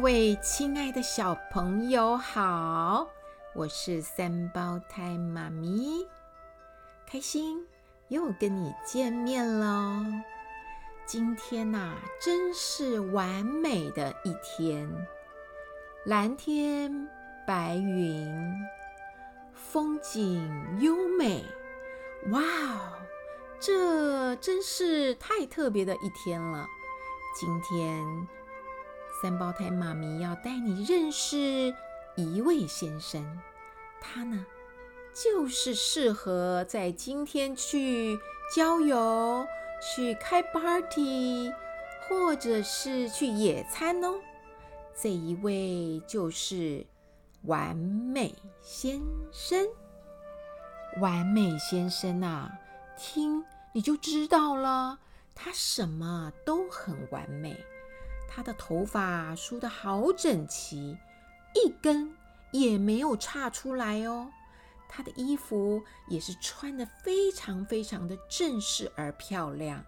各位亲爱的小朋友好，我是三胞胎妈咪，开心又跟你见面喽。今天呐、真是完美的一天，蓝天白云，风景优美，哇哦，这真是太特别的一天了。今天。三胞胎妈咪要带你认识一位先生，他呢，就是适合在今天去郊游、去开 party，或者是去野餐哦。这一位就是完美先生。完美先生啊，听你就知道了，他什么都很完美。他的头发梳得好整齐，一根也没有岔出来哦。他的衣服也是穿得非常非常的正式而漂亮。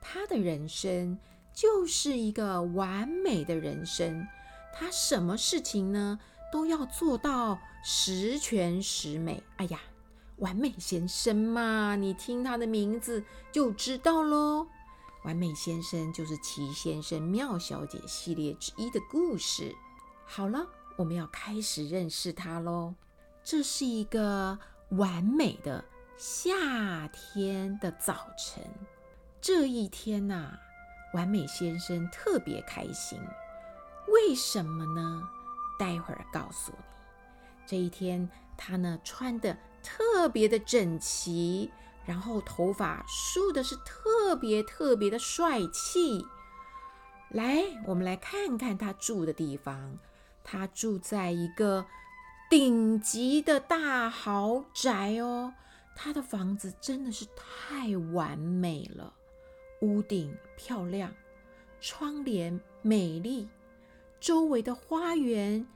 他的人生就是一个完美的人生。他什么事情呢，都要做到十全十美。哎呀，完美先生嘛，你听他的名字就知道喽。完美先生就是奇先生妙小姐系列之一的故事。好了，我们要开始认识他喽。这是一个完美的夏天的早晨。这一天呐、完美先生特别开心。为什么呢？待会儿告诉你。这一天，他呢穿得特别的整齐。然后头发梳的是特别特别的帅气。来，我们来看看他住的地方。他住在一个顶级的大豪宅哦。他的房子真的是太完美了，屋顶漂亮，窗帘美丽，周围的花园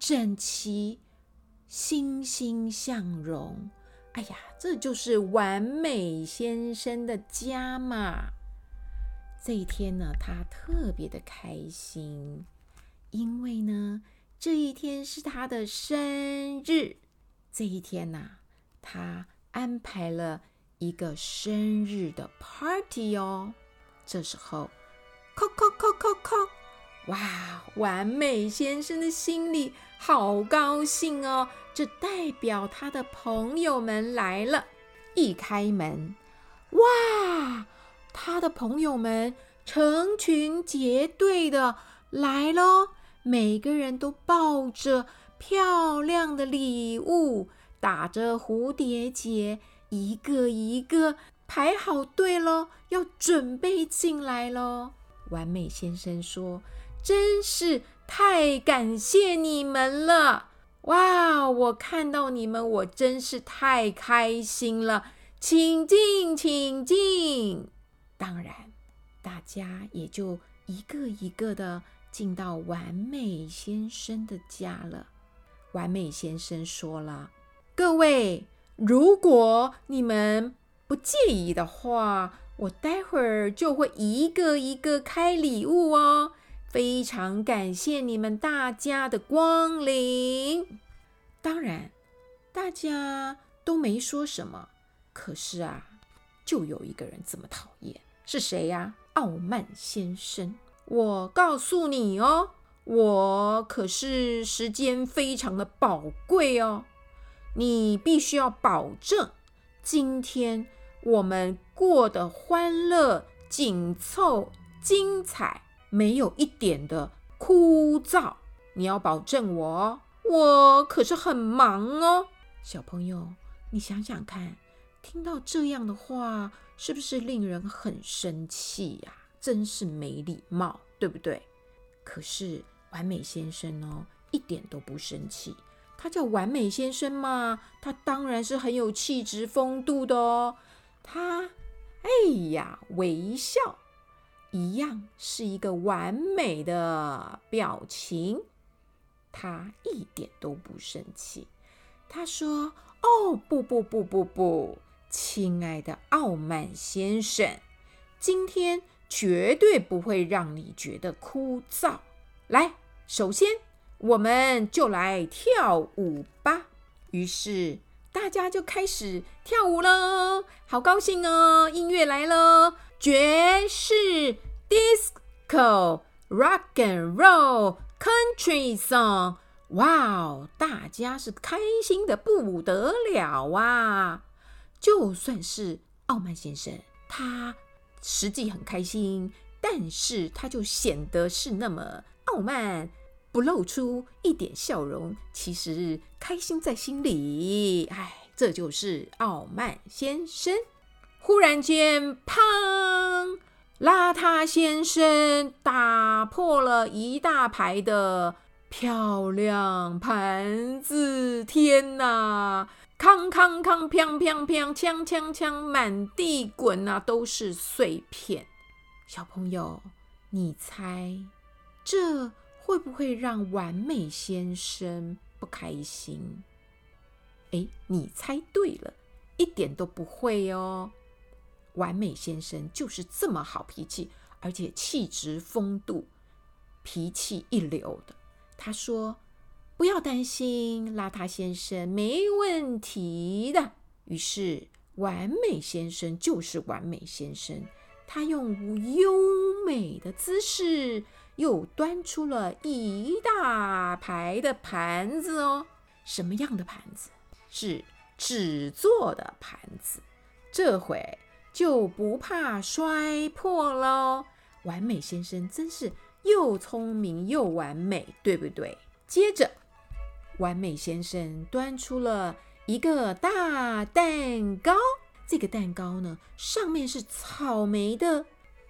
整齐，欣欣向荣。哎呀，这就是完美先生的家嘛！这一天呢，他特别的开心，因为呢，这一天是他的生日。这一天呢，他安排了一个生日的 party 哦。这时候，叩叩叩叩叩。哇，完美先生的心里好高兴哦！这代表他的朋友们来了。一开门，哇，他的朋友们成群结队的来喽，每个人都抱着漂亮的礼物，打着蝴蝶结，一个一个排好队喽，要准备进来喽。完美先生说。真是太感谢你们了！哇，我看到你们，我真是太开心了。请进，请进。当然，大家也就一个一个的进到完美先生的家了。完美先生说了：“各位，如果你们不介意的话，我待会儿就会一个一个开礼物哦。”非常感谢你们大家的光临。当然，大家都没说什么。可是啊，就有一个人这么讨厌，是谁呀？傲慢先生。我告诉你哦，我可是时间非常的宝贵哦。你必须要保证，今天我们过得欢乐、紧凑、精彩。没有一点的枯燥，你要保证我，我可是很忙哦。小朋友，你想想看，听到这样的话，是不是令人很生气呀？真是没礼貌，对不对？可是完美先生呢，一点都不生气。他叫完美先生嘛，他当然是很有气质风度的哦。他，哎呀，微笑。一样是一个完美的表情，他一点都不生气。他说：“哦，不不不不不，亲爱的傲慢先生，今天绝对不会让你觉得枯燥。来，首先，我们就来跳舞吧。于是大家就开始跳舞了，好高兴哦！音乐来了，爵士、disco、rock and roll、country song，哇哦，大家是开心的不得了啊！就算是傲慢先生，他实际很开心，但是他就显得是那么傲慢。不露出一点笑容，其实开心在心里。哎，这就是傲慢先生。忽然间，砰！邋遢先生打破了一大排的漂亮盘子。天哪！康康康，砰砰砰，锵锵锵，满地滚啊，都是碎片。小朋友，你猜这？会不会让完美先生不开心？哎，你猜对了，一点都不会哦。完美先生就是这么好脾气，而且气质风度、脾气一流的。他说：“不要担心，邋遢先生没问题的。”于是，完美先生就是完美先生，他用优美的姿势。又端出了一大排的盘子哦，什么样的盘子？是纸做的盘子，这回就不怕摔破喽。完美先生真是又聪明又完美，对不对？接着，完美先生端出了一个大蛋糕，这个蛋糕呢，上面是草莓的。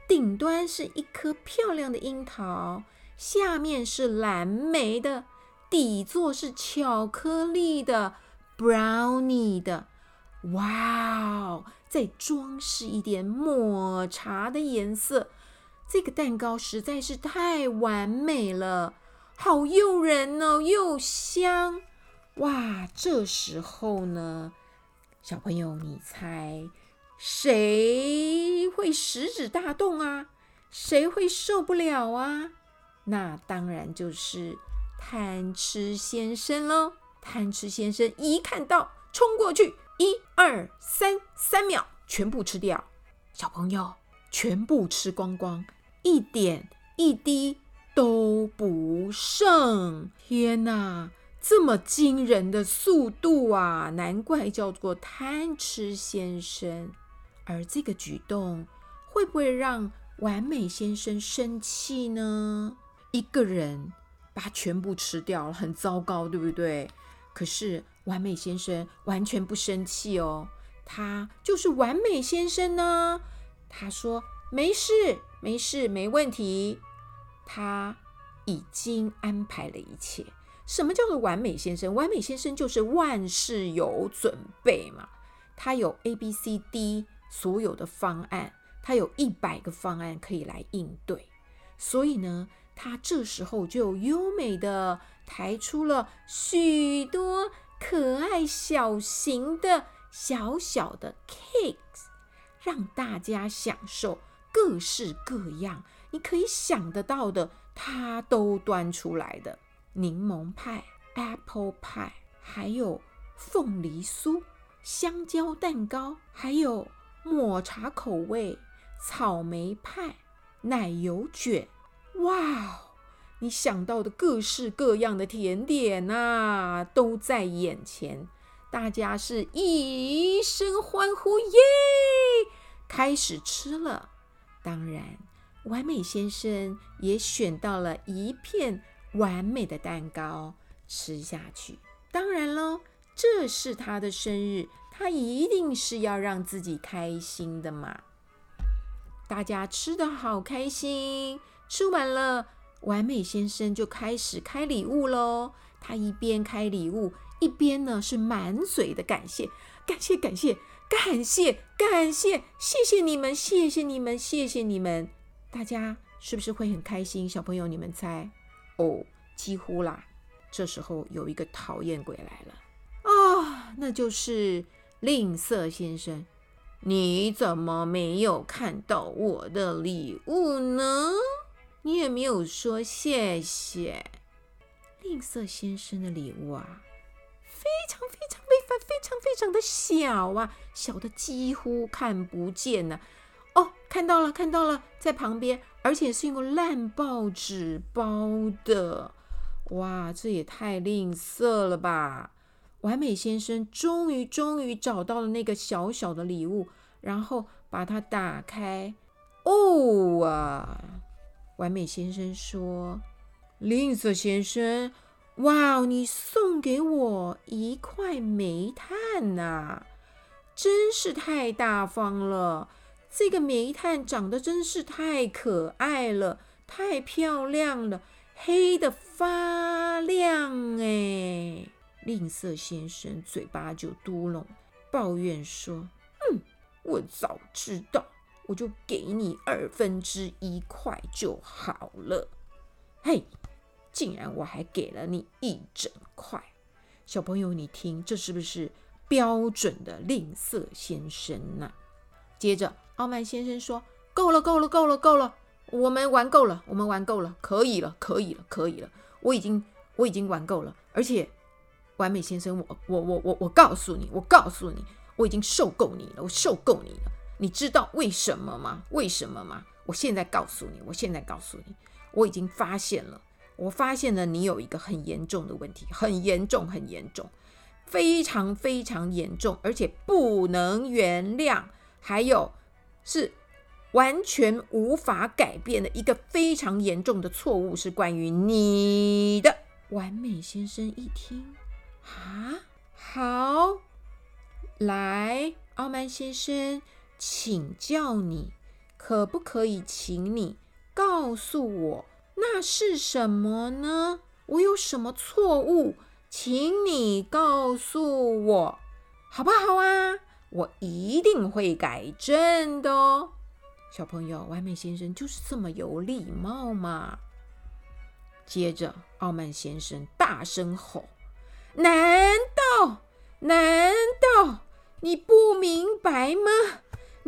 顶端是一颗漂亮的樱桃，下面是蓝莓的，底座是巧克力的，brownie 的。哇哦！再装饰一点抹茶的颜色，这个蛋糕实在是太完美了，好诱人哦，又香。哇！这时候呢，小朋友，你猜？谁会食指大动啊？谁会受不了啊？那当然就是贪吃先生喽！贪吃先生一看到，冲过去，一二三，三秒全部吃掉。小朋友，全部吃光光，一点一滴都不剩。天哪，这么惊人的速度啊！难怪叫做贪吃先生。而这个举动会不会让完美先生生气呢？一个人把全部吃掉了，很糟糕，对不对？可是完美先生完全不生气哦，他就是完美先生呢。他说：“没事，没事，没问题。”他已经安排了一切。什么叫做完美先生？完美先生就是万事有准备嘛，他有 A、B、C、D。所有的方案，他有一百个方案可以来应对，所以呢，他这时候就优美的抬出了许多可爱小型的小小的 cakes，让大家享受各式各样你可以想得到的，它都端出来的柠檬派、apple pie，还有凤梨酥、香蕉蛋糕，还有。抹茶口味、草莓派、奶油卷，哇哦！你想到的各式各样的甜点呐、都在眼前，大家是一声欢呼，耶！开始吃了。当然，完美先生也选到了一片完美的蛋糕吃下去。当然喽，这是他的生日。他一定是要让自己开心的嘛！大家吃得好开心，吃完了，完美先生就开始开礼物喽。他一边开礼物，一边呢是满嘴的感谢，感谢，感谢，感谢，感谢，谢谢你们，谢谢你们，谢谢你们！大家是不是会很开心？小朋友，你们猜？哦，几乎啦。这时候有一个讨厌鬼来了啊，那就是。吝啬先生，你怎么没有看到我的礼物呢？你也没有说谢谢。吝啬先生的礼物啊，非常非常非常非常非常的小啊，小的几乎看不见呢。哦，看到了，看到了，在旁边，而且是用烂报纸包的。哇，这也太吝啬了吧！完美先生终于终于找到了那个小小的礼物，然后把它打开。哦啊！完美先生说：“吝啬先生，哇，你送给我一块煤炭呐，真是太大方了。这个煤炭长得真是太可爱了，太漂亮了。”黑得发亮哎！吝啬先生嘴巴就嘟囔，抱怨说：“嗯，我早知道，我就给你二分之一块就好了。嘿，竟然我还给了你一整块！小朋友，你听，这是不是标准的吝啬先生呢？”接着，傲慢先生说：“够了，够了，够了，够了。”我们玩够了，我们玩够了，可以了，可以了，可以了。我已经，我已经玩够了。而且，完美先生，我，我，我，我，我告诉你，我告诉你，我已经受够你了，我受够你了。你知道为什么吗？为什么吗？我现在告诉你，我现在告诉你，我已经发现了，我发现了你有一个很严重的问题，很严重，很严重，非常非常严重，而且不能原谅。还有是。完全无法改变的一个非常严重的错误是关于你的。完美先生一听，啊，好，来，傲慢先生，请教你，可不可以请你告诉我，那是什么呢？我有什么错误？请你告诉我，好不好啊？我一定会改正的哦。小朋友，完美先生就是这么有礼貌嘛。接着，傲慢先生大声吼：“难道，难道你不明白吗？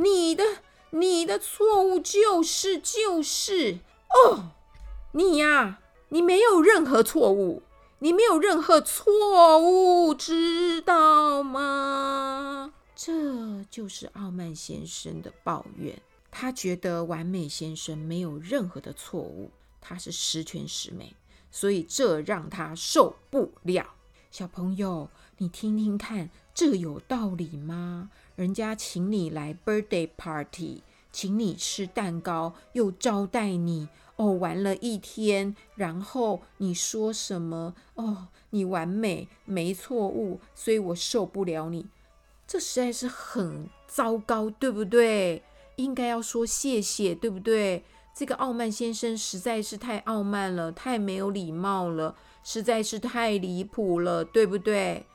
你的，你的错误就是，就是哦，你呀，你没有任何错误，你没有任何错误，知道吗？这就是傲慢先生的抱怨。”他觉得完美先生没有任何的错误，他是十全十美，所以这让他受不了。小朋友，你听听看，这有道理吗？人家请你来 birthday party，请你吃蛋糕，又招待你哦，玩了一天，然后你说什么？哦，你完美，没错误，所以我受不了你。这实在是很糟糕，对不对？应该要说谢谢，对不对？这个傲慢先生实在是太傲慢了，太没有礼貌了，实在是太离谱了，对不对？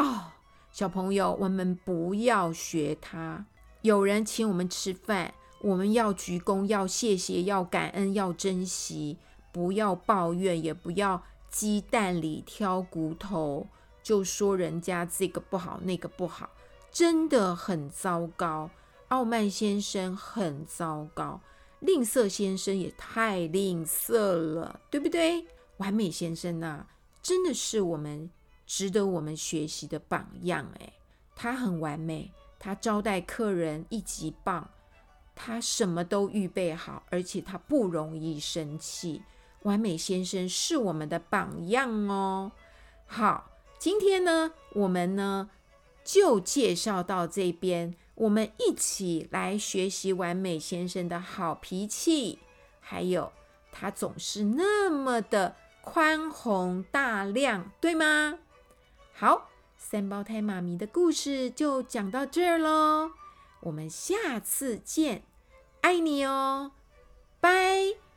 哇，小朋友，我们不要学他。有人请我们吃饭，我们要鞠躬，要谢谢，要感恩，要珍惜，不要抱怨，也不要鸡蛋里挑骨头，就说人家这个不好，那个不好，真的很糟糕。傲慢先生很糟糕，吝啬先生也太吝啬了，对不对？完美先生呐、真的是我们值得我们学习的榜样哎，他很完美，他招待客人一级棒，他什么都预备好，而且他不容易生气。完美先生是我们的榜样哦。好，今天呢，我们呢就介绍到这边。我们一起来学习完美先生的好脾气，还有他总是那么的宽宏大量，对吗？好，三胞胎妈咪的故事就讲到这儿喽，我们下次见，爱你哦，拜。